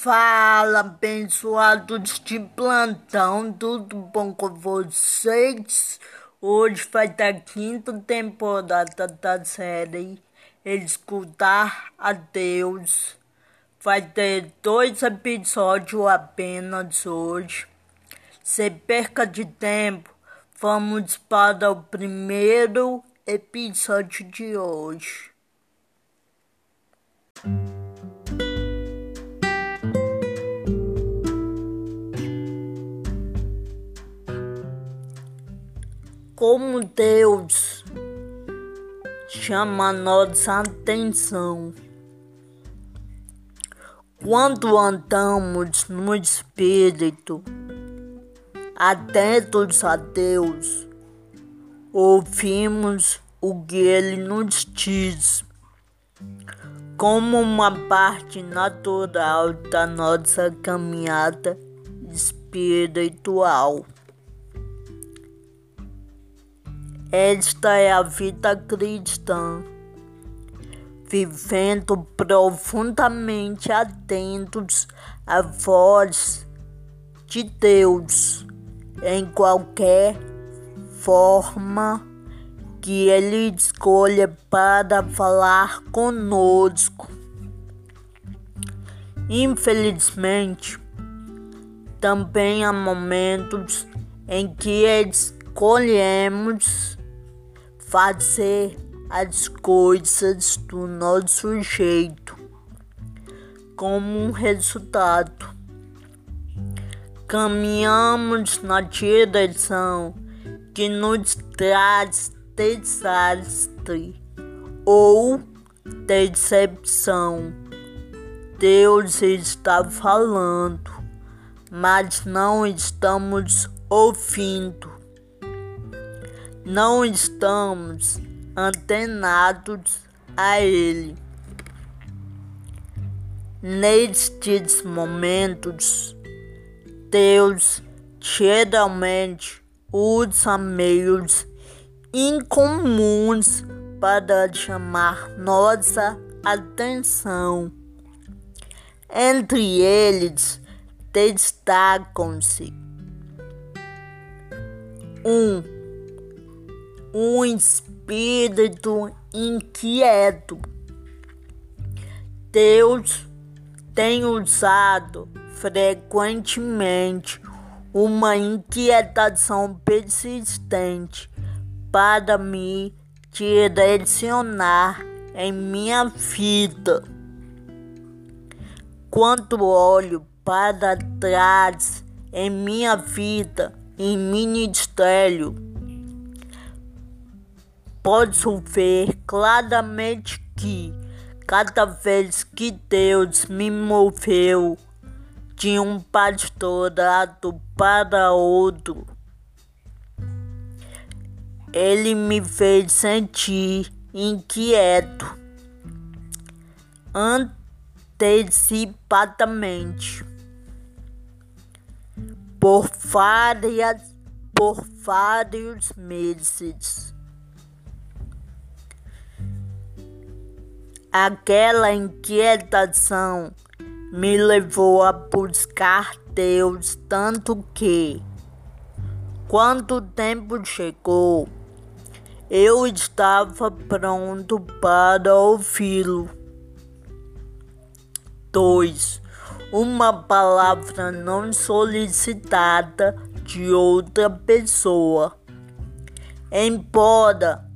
Fala, abençoados de plantão, tudo bom com vocês? Hoje vai ter a quinta temporada da série Escutar a Deus. Vai ter dois episódios apenas hoje. Sem perca de tempo, vamos para o primeiro episódio de hoje. Como Deus chama nossa atenção. Quando andamos no Espírito, atentos a Deus, ouvimos o que Ele nos diz, como uma parte natural da nossa caminhada espiritual. Esta é a vida cristã, vivendo profundamente atentos à voz de Deus em qualquer forma que Ele escolha para falar conosco. Infelizmente, também há momentos em que escolhemos fazer as coisas do nosso jeito. Como um resultado, caminhamos na direção que nos traz desastre ou decepção. Deus está falando, mas não estamos ouvindo não estamos antenados a Ele. Nestes momentos, Deus geralmente usa meios incomuns para chamar nossa atenção. Entre eles destacam-se um um espírito inquieto. Deus tem usado frequentemente uma inquietação persistente para me direcionar em minha vida. Quando olho para trás em minha vida, em ministério, posso ver claramente que cada vez que Deus me moveu de um pastorado para outro, ele me fez sentir inquieto antecipadamente por várias por vários meses. Aquela inquietação me levou a buscar Deus tanto que, quando o tempo chegou, eu estava pronto para ouvi-lo. 2. Uma palavra não solicitada de outra pessoa. Embora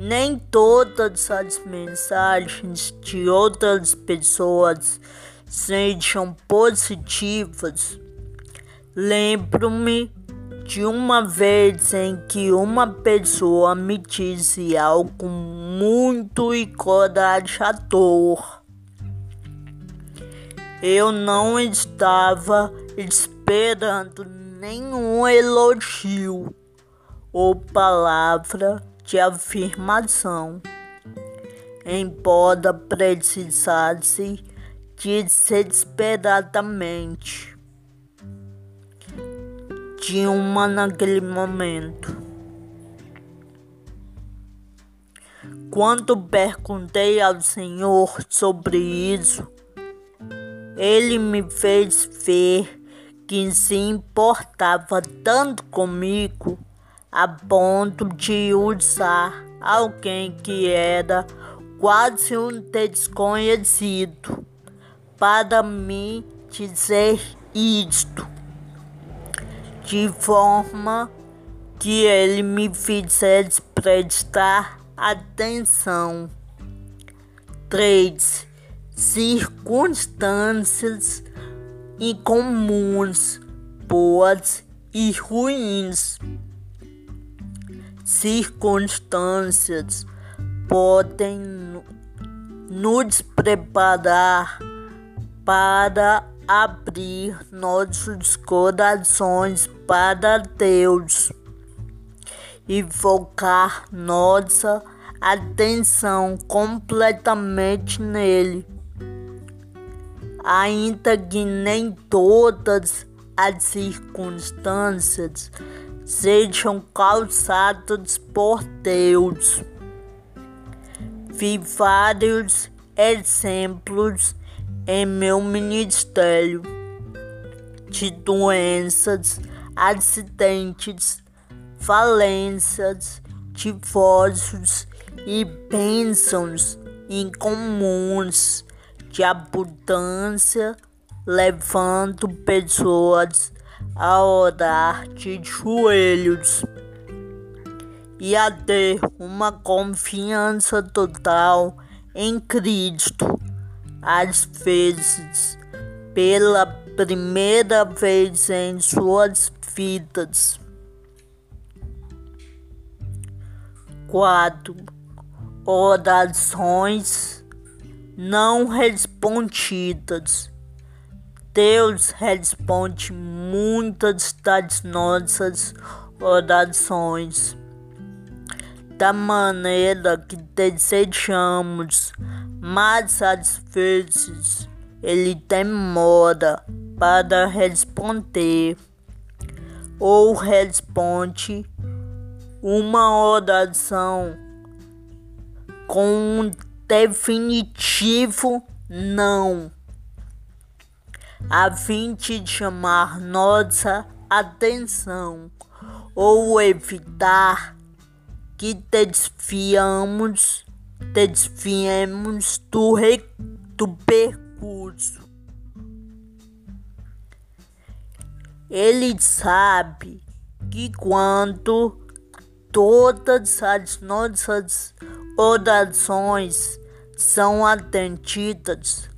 nem todas as mensagens de outras pessoas sejam positivas. Lembro-me de uma vez em que uma pessoa me disse algo muito encorajador. Eu não estava esperando nenhum elogio ou palavra de afirmação, embora precisasse desesperadamente de uma naquele momento. Quando perguntei ao Senhor sobre isso, Ele me fez ver que se importava tanto comigo a ponto de usar alguém que era quase um desconhecido para me dizer isto, de forma que ele me fizesse prestar atenção. 3. Circunstâncias incomuns, boas e ruins. Circunstâncias podem nos preparar para abrir nossos corações para Deus e focar nossa atenção completamente nele. Ainda que nem todas as circunstâncias sejam causadas por Deus. Vi vários exemplos em meu ministério de doenças, acidentes, falências, divórcios e bênçãos incomuns de abundância, levando pessoas a orar de joelhos e a ter uma confiança total em Cristo, às vezes pela primeira vez em suas vidas. 4. Orações não respondidas. Deus responde muitas das nossas orações da maneira que desejamos, mas às vezes ele demora para responder ou responde uma oração com um definitivo não, a fim de chamar nossa atenção ou evitar que desviamos, desviemos do, re, do percurso. Ele sabe que quando todas as nossas orações são atendidas,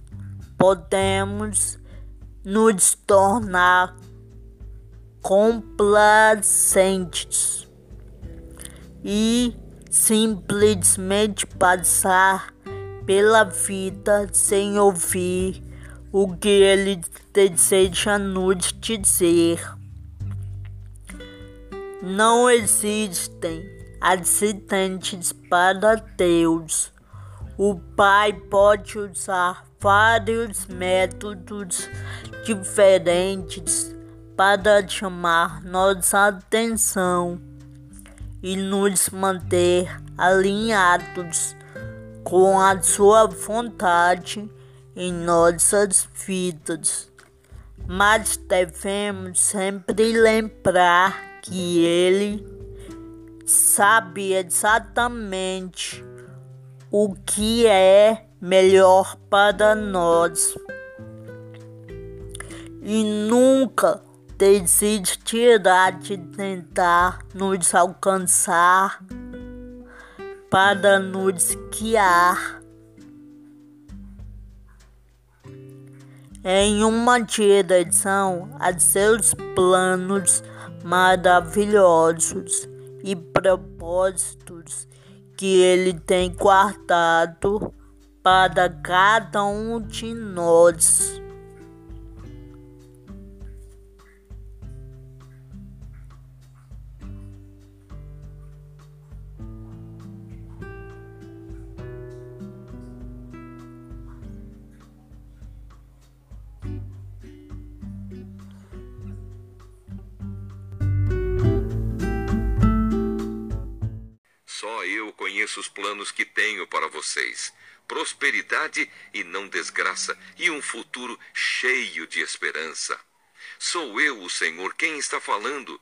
podemos nos tornar complacentes e simplesmente passar pela vida sem ouvir o que ele deseja nos dizer. Não existem acidentes para Deus. O Pai pode usar vários métodos diferentes para chamar nossa atenção e nos manter alinhados com a Sua vontade em nossas vidas. Mas devemos sempre lembrar que ele sabe exatamente o que é melhor para nós e nunca desistirá de tentar nos alcançar para nos guiar. Em uma direção a seus planos maravilhosos e propósitos que Ele tem guardado para cada um de nós. Conheço os planos que tenho para vocês: prosperidade e não desgraça, e um futuro cheio de esperança. Sou eu, o Senhor, quem está falando.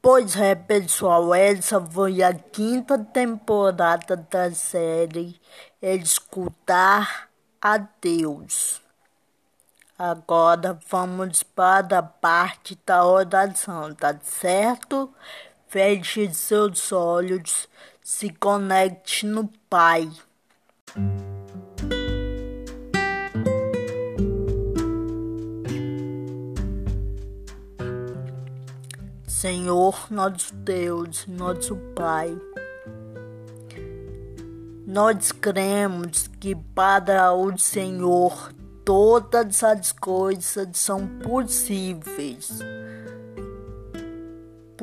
Pois é, pessoal, essa foi a quinta temporada da série Escutar a Deus. Agora vamos para a parte da oração, tá certo? Feche seus olhos, se conecte no Pai. Senhor, nosso Deus, nosso Pai, nós cremos que para o Senhor todas as coisas são possíveis.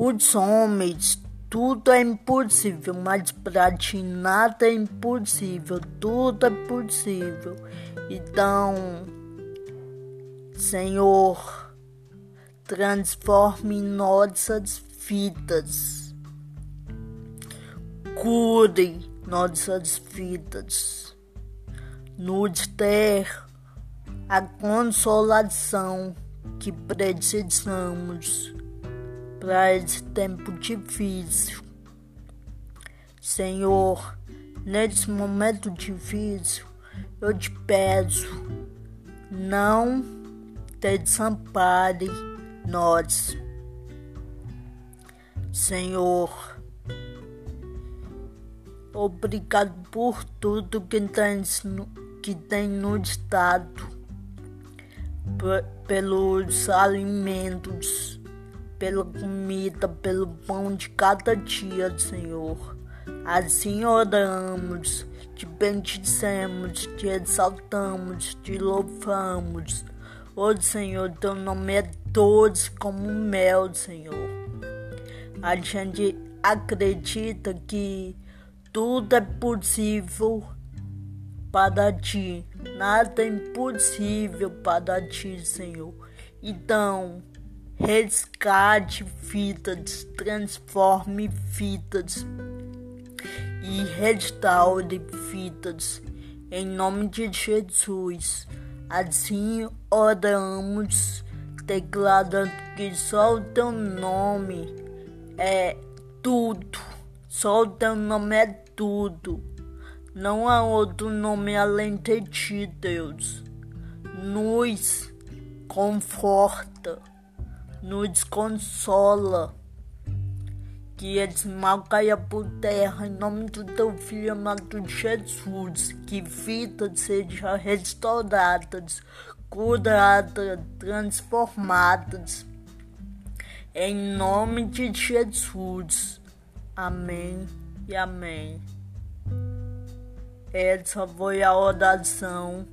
Para os homens, tudo é impossível, mas para ti nada é impossível, tudo é possível. Então, Senhor, transforme nossas vidas, cure nossas vidas, nos dê a consolação que precisamos para esse tempo difícil. Senhor, nesse momento difícil, eu te peço, não te desampare nós. Senhor, obrigado por tudo que tens, que tem nos dado, pelos alimentos, pela comida, pelo pão de cada dia, Senhor. Assim oramos, te bendizemos, te exaltamos, te louvamos. Oh, Senhor, teu nome é doce como mel, Senhor. A gente acredita que tudo é possível para ti, nada é impossível para ti, Senhor. Então, resgate vidas, transforme vidas e restaure vidas. Em nome de Jesus. Assim oramos, declarando que só o teu nome é tudo. Só o teu nome é tudo. Não há outro nome além de ti, Deus. Nos conforta, nos consola que esse mal caia por terra em nome do teu filho amado Jesus, que vidas sejam restauradas, curadas, transformadas, em nome de Jesus. Amém e amém. Essa foi a oração.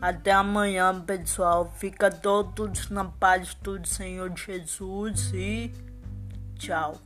Até amanhã, pessoal. Fica todos na paz do Senhor Jesus e tchau.